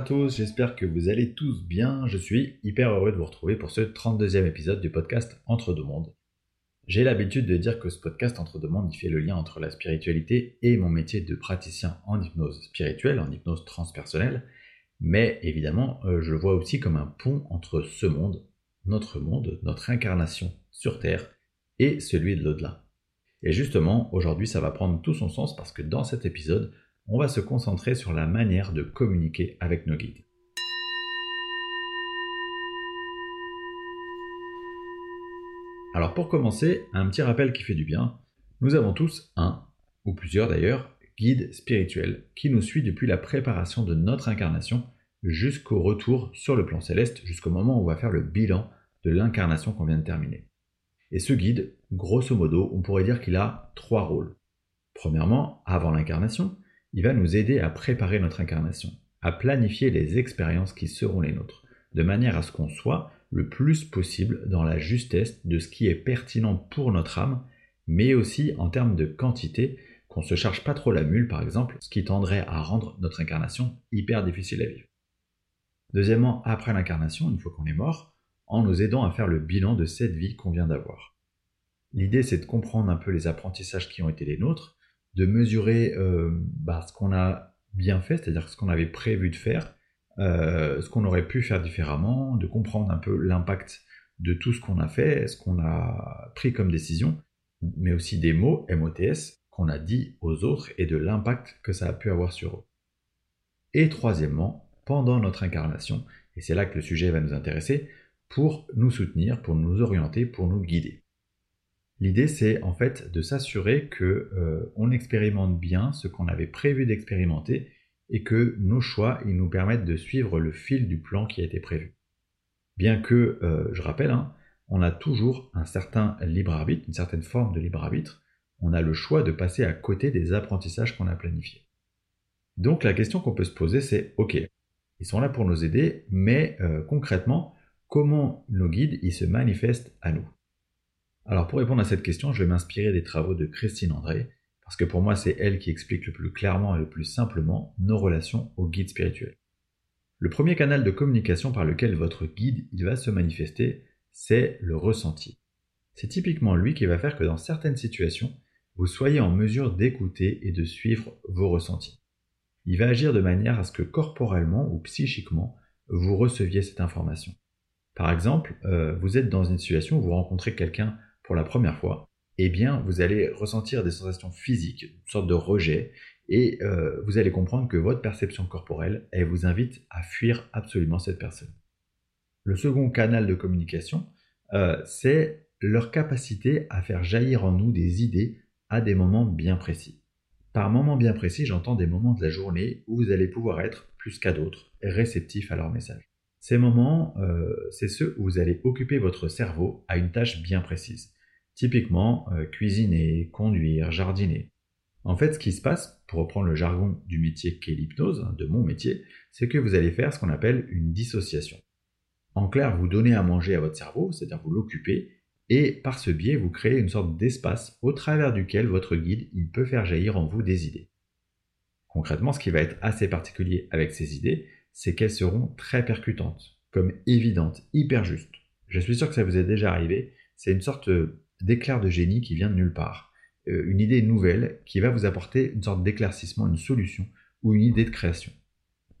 À tous, j'espère que vous allez tous bien. Je suis hyper heureux de vous retrouver pour ce 32e épisode du podcast Entre deux mondes. J'ai l'habitude de dire que ce podcast Entre deux mondes, il fait le lien entre la spiritualité et mon métier de praticien en hypnose spirituelle, en hypnose transpersonnelle. Mais évidemment, euh, je le vois aussi comme un pont entre ce monde, notre monde, notre incarnation sur Terre, et celui de l'au-delà. Et justement, aujourd'hui, ça va prendre tout son sens parce que dans cet épisode, on va se concentrer sur la manière de communiquer avec nos guides. Alors pour commencer, un petit rappel qui fait du bien. Nous avons tous un, ou plusieurs d'ailleurs, guide spirituel qui nous suit depuis la préparation de notre incarnation jusqu'au retour sur le plan céleste, jusqu'au moment où on va faire le bilan de l'incarnation qu'on vient de terminer. Et ce guide, grosso modo, on pourrait dire qu'il a trois rôles. Premièrement, avant l'incarnation, il va nous aider à préparer notre incarnation, à planifier les expériences qui seront les nôtres, de manière à ce qu'on soit le plus possible dans la justesse de ce qui est pertinent pour notre âme, mais aussi en termes de quantité, qu'on se charge pas trop la mule par exemple, ce qui tendrait à rendre notre incarnation hyper difficile à vivre. Deuxièmement, après l'incarnation, une fois qu'on est mort, en nous aidant à faire le bilan de cette vie qu'on vient d'avoir. L'idée, c'est de comprendre un peu les apprentissages qui ont été les nôtres, de mesurer euh, bah, ce qu'on a bien fait, c'est-à-dire ce qu'on avait prévu de faire, euh, ce qu'on aurait pu faire différemment, de comprendre un peu l'impact de tout ce qu'on a fait, ce qu'on a pris comme décision, mais aussi des mots, MOTS, qu'on a dit aux autres et de l'impact que ça a pu avoir sur eux. Et troisièmement, pendant notre incarnation, et c'est là que le sujet va nous intéresser, pour nous soutenir, pour nous orienter, pour nous guider. L'idée, c'est en fait de s'assurer que euh, expérimente bien ce qu'on avait prévu d'expérimenter et que nos choix ils nous permettent de suivre le fil du plan qui a été prévu. Bien que, euh, je rappelle, hein, on a toujours un certain libre arbitre, une certaine forme de libre arbitre. On a le choix de passer à côté des apprentissages qu'on a planifiés. Donc la question qu'on peut se poser, c'est ok, ils sont là pour nous aider, mais euh, concrètement, comment nos guides ils se manifestent à nous? Alors pour répondre à cette question, je vais m'inspirer des travaux de Christine André, parce que pour moi c'est elle qui explique le plus clairement et le plus simplement nos relations aux guides spirituels. Le premier canal de communication par lequel votre guide va se manifester, c'est le ressenti. C'est typiquement lui qui va faire que dans certaines situations, vous soyez en mesure d'écouter et de suivre vos ressentis. Il va agir de manière à ce que corporellement ou psychiquement, vous receviez cette information. Par exemple, euh, vous êtes dans une situation où vous rencontrez quelqu'un pour la première fois, eh bien, vous allez ressentir des sensations physiques, une sorte de rejet, et euh, vous allez comprendre que votre perception corporelle, elle vous invite à fuir absolument cette personne. Le second canal de communication, euh, c'est leur capacité à faire jaillir en nous des idées à des moments bien précis. Par moments bien précis, j'entends des moments de la journée où vous allez pouvoir être, plus qu'à d'autres, réceptif à leur message. Ces moments, euh, c'est ceux où vous allez occuper votre cerveau à une tâche bien précise. Typiquement, euh, cuisiner, conduire, jardiner. En fait, ce qui se passe, pour reprendre le jargon du métier qu'est l'hypnose, hein, de mon métier, c'est que vous allez faire ce qu'on appelle une dissociation. En clair, vous donnez à manger à votre cerveau, c'est-à-dire vous l'occupez, et par ce biais, vous créez une sorte d'espace au travers duquel votre guide peut faire jaillir en vous des idées. Concrètement, ce qui va être assez particulier avec ces idées, c'est qu'elles seront très percutantes, comme évidentes, hyper justes. Je suis sûr que ça vous est déjà arrivé, c'est une sorte d'éclair de génie qui vient de nulle part. Euh, une idée nouvelle qui va vous apporter une sorte d'éclaircissement, une solution ou une idée de création.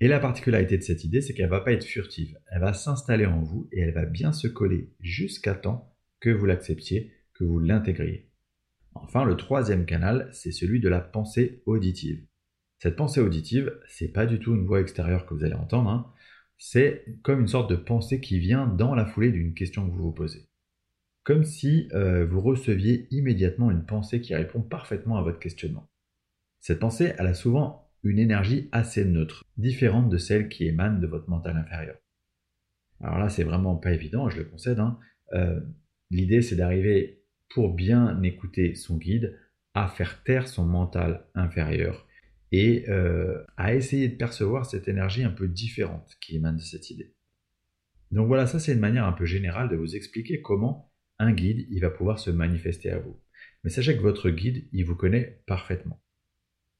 Et la particularité de cette idée, c'est qu'elle ne va pas être furtive, elle va s'installer en vous et elle va bien se coller jusqu'à temps que vous l'acceptiez, que vous l'intégriez. Enfin, le troisième canal, c'est celui de la pensée auditive. Cette pensée auditive, c'est pas du tout une voix extérieure que vous allez entendre, hein. c'est comme une sorte de pensée qui vient dans la foulée d'une question que vous vous posez. Comme si euh, vous receviez immédiatement une pensée qui répond parfaitement à votre questionnement. Cette pensée, elle a souvent une énergie assez neutre, différente de celle qui émane de votre mental inférieur. Alors là, c'est vraiment pas évident, je le concède. Hein. Euh, l'idée, c'est d'arriver, pour bien écouter son guide, à faire taire son mental inférieur et euh, à essayer de percevoir cette énergie un peu différente qui émane de cette idée. Donc voilà, ça c'est une manière un peu générale de vous expliquer comment un guide il va pouvoir se manifester à vous. Mais sachez que votre guide il vous connaît parfaitement.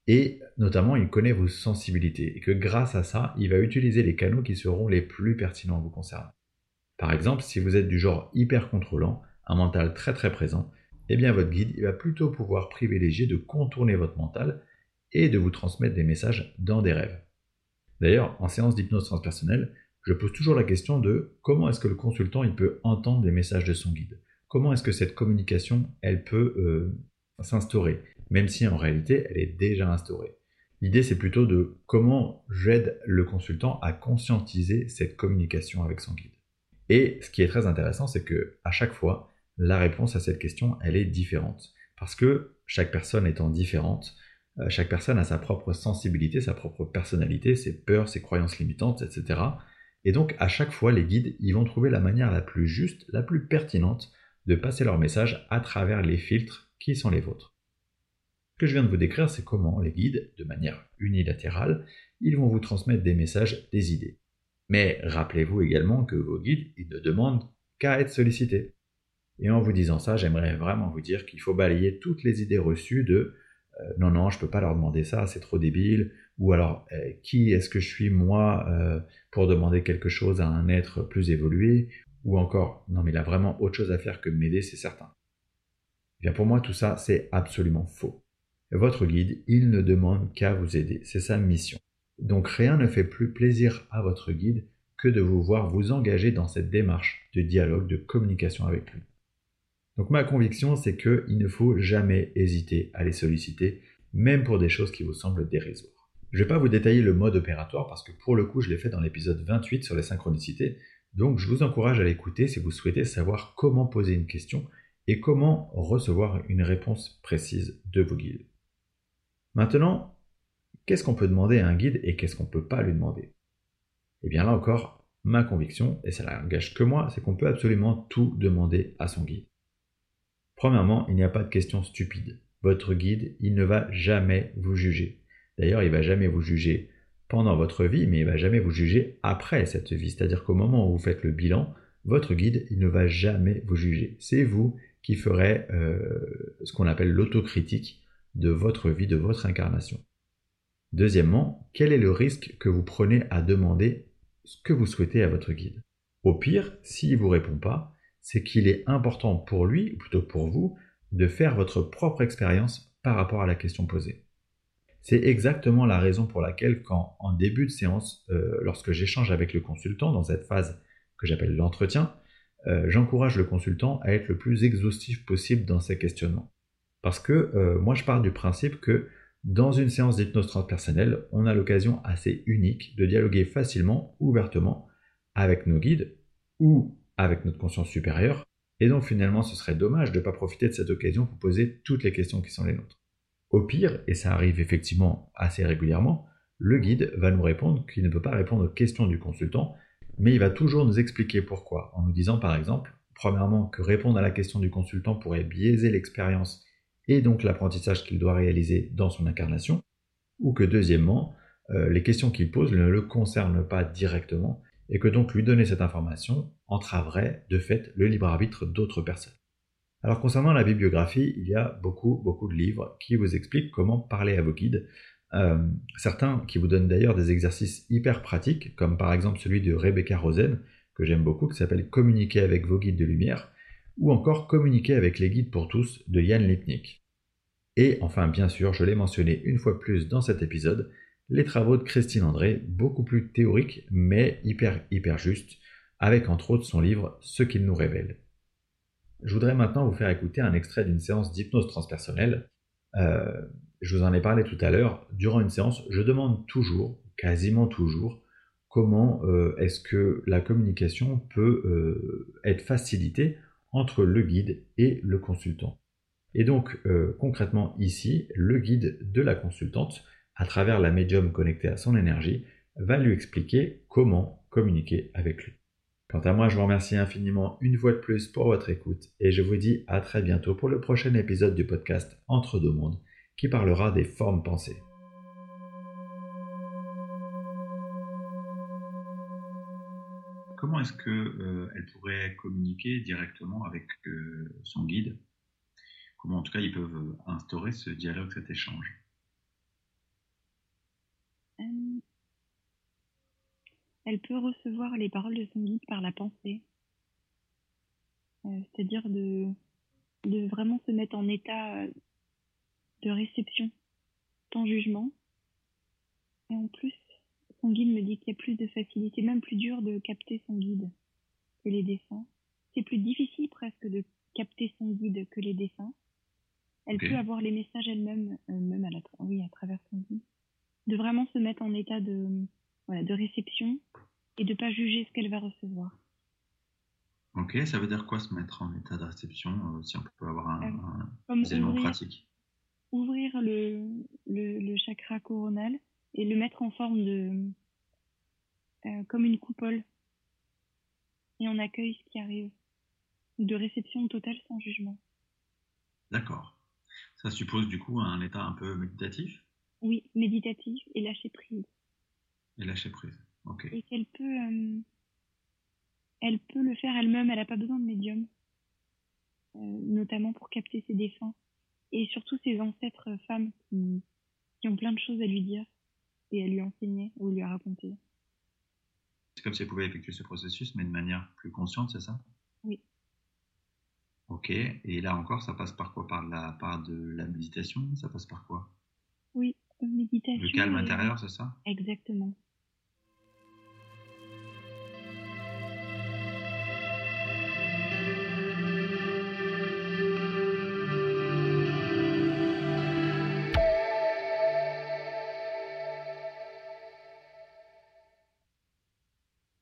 Et notamment, il connaît vos sensibilités et que grâce à ça, il va utiliser les canaux qui seront les plus pertinents vous concernant. Par exemple, si vous êtes du genre hyper contrôlant, un mental très très présent, eh bien votre guide il va plutôt pouvoir privilégier de contourner votre mental et de vous transmettre des messages dans des rêves. D'ailleurs, en séance d'hypnose transpersonnelle, je pose toujours la question de comment est-ce que le consultant il peut entendre des messages de son guide? Comment est-ce que cette communication elle peut euh, s'instaurer, même si en réalité elle est déjà instaurée L'idée c'est plutôt de comment j'aide le consultant à conscientiser cette communication avec son guide. Et ce qui est très intéressant, c'est que à chaque fois, la réponse à cette question, elle est différente. Parce que chaque personne étant différente, chaque personne a sa propre sensibilité, sa propre personnalité, ses peurs, ses croyances limitantes, etc. Et donc, à chaque fois, les guides, ils vont trouver la manière la plus juste, la plus pertinente de passer leur message à travers les filtres qui sont les vôtres. Ce que je viens de vous décrire, c'est comment les guides, de manière unilatérale, ils vont vous transmettre des messages, des idées. Mais rappelez-vous également que vos guides, ils ne demandent qu'à être sollicités. Et en vous disant ça, j'aimerais vraiment vous dire qu'il faut balayer toutes les idées reçues de euh, non, non, je ne peux pas leur demander ça, c'est trop débile, ou alors euh, qui est-ce que je suis moi euh, pour demander quelque chose à un être plus évolué, ou encore non mais il a vraiment autre chose à faire que de m'aider, c'est certain. Eh bien pour moi tout ça c'est absolument faux. Votre guide, il ne demande qu'à vous aider, c'est sa mission. Donc rien ne fait plus plaisir à votre guide que de vous voir vous engager dans cette démarche de dialogue, de communication avec lui. Donc ma conviction, c'est qu'il ne faut jamais hésiter à les solliciter, même pour des choses qui vous semblent dérisoires. Je ne vais pas vous détailler le mode opératoire parce que pour le coup, je l'ai fait dans l'épisode 28 sur les synchronicités, donc je vous encourage à l'écouter si vous souhaitez savoir comment poser une question et comment recevoir une réponse précise de vos guides. Maintenant, Qu'est-ce qu'on peut demander à un guide et qu'est-ce qu'on ne peut pas lui demander? Eh bien là encore, ma conviction, et ça n'engage que moi, c'est qu'on peut absolument tout demander à son guide. Premièrement, il n'y a pas de questions stupides. Votre guide, il ne va jamais vous juger. D'ailleurs, il va jamais vous juger pendant votre vie, mais il va jamais vous juger après cette vie. C'est-à-dire qu'au moment où vous faites le bilan, votre guide, il ne va jamais vous juger. C'est vous qui ferez euh, ce qu'on appelle l'autocritique de votre vie, de votre incarnation. Deuxièmement, quel est le risque que vous prenez à demander ce que vous souhaitez à votre guide? Au pire, s'il ne vous répond pas, c'est qu'il est important pour lui, ou plutôt pour vous, de faire votre propre expérience par rapport à la question posée. C'est exactement la raison pour laquelle quand, en début de séance, euh, lorsque j'échange avec le consultant dans cette phase que j'appelle l'entretien, euh, j'encourage le consultant à être le plus exhaustif possible dans ses questionnements. Parce que euh, moi je pars du principe que dans une séance d'hypnose transpersonnelle, on a l'occasion assez unique de dialoguer facilement, ouvertement, avec nos guides ou avec notre conscience supérieure. Et donc finalement, ce serait dommage de ne pas profiter de cette occasion pour poser toutes les questions qui sont les nôtres. Au pire, et ça arrive effectivement assez régulièrement, le guide va nous répondre qu'il ne peut pas répondre aux questions du consultant, mais il va toujours nous expliquer pourquoi, en nous disant par exemple, premièrement, que répondre à la question du consultant pourrait biaiser l'expérience et donc l'apprentissage qu'il doit réaliser dans son incarnation, ou que deuxièmement, euh, les questions qu'il pose ne le concernent pas directement, et que donc lui donner cette information entraverait de fait le libre arbitre d'autres personnes. Alors concernant la bibliographie, il y a beaucoup, beaucoup de livres qui vous expliquent comment parler à vos guides. Euh, certains qui vous donnent d'ailleurs des exercices hyper pratiques, comme par exemple celui de Rebecca Rosen, que j'aime beaucoup, qui s'appelle Communiquer avec vos guides de lumière, ou encore Communiquer avec les guides pour tous de Yann Lipnik. Et enfin, bien sûr, je l'ai mentionné une fois plus dans cet épisode, les travaux de Christine André, beaucoup plus théoriques, mais hyper, hyper justes, avec entre autres son livre Ce qu'il nous révèle. Je voudrais maintenant vous faire écouter un extrait d'une séance d'hypnose transpersonnelle. Euh, je vous en ai parlé tout à l'heure. Durant une séance, je demande toujours, quasiment toujours, comment euh, est-ce que la communication peut euh, être facilitée entre le guide et le consultant. Et donc concrètement ici, le guide de la consultante, à travers la médium connectée à son énergie, va lui expliquer comment communiquer avec lui. Quant à moi, je vous remercie infiniment une fois de plus pour votre écoute et je vous dis à très bientôt pour le prochain épisode du podcast Entre deux mondes qui parlera des formes pensées. Comment est-ce qu'elle euh, pourrait communiquer directement avec euh, son guide? Comment en tout cas ils peuvent instaurer ce dialogue, cet échange? Elle peut recevoir les paroles de son guide par la pensée. Euh, C'est-à-dire de, de vraiment se mettre en état euh, de réception, sans jugement. Et en plus, son guide me dit qu'il y a plus de facilité, même plus dur de capter son guide que les dessins. C'est plus difficile presque de capter son guide que les dessins. Elle peut avoir les messages elle-même, euh, même à, la, oui, à travers son guide. De vraiment se mettre en état de, voilà, de réception et de pas juger ce qu'elle va recevoir. Ok, ça veut dire quoi se mettre en état de réception euh, si on peut avoir un, Euh, un- des éléments ouvrir, pratiques ouvrir le, le, le chakra coronal et le mettre en forme de euh, comme une coupole. Et on accueille ce qui arrive. De réception totale sans jugement. D'accord. Ça suppose du coup un état un peu méditatif? Oui méditatif et lâcher prise et lâcher prise. Ok. et qu'elle peut euh, elle peut le faire elle-même elle n'a pas besoin de médium euh, notamment pour capter ses défunts et surtout ses ancêtres femmes qui, qui ont plein de choses à lui dire et à lui enseigner ou lui raconter C'est comme si elle pouvait effectuer ce processus, mais de manière plus consciente, c'est ça? Oui. Ok. Et là encore, ça passe par quoi? Par la part de la méditation? Ça passe par quoi? Oui, méditation. Le calme et- intérieur, c'est ça? Exactement.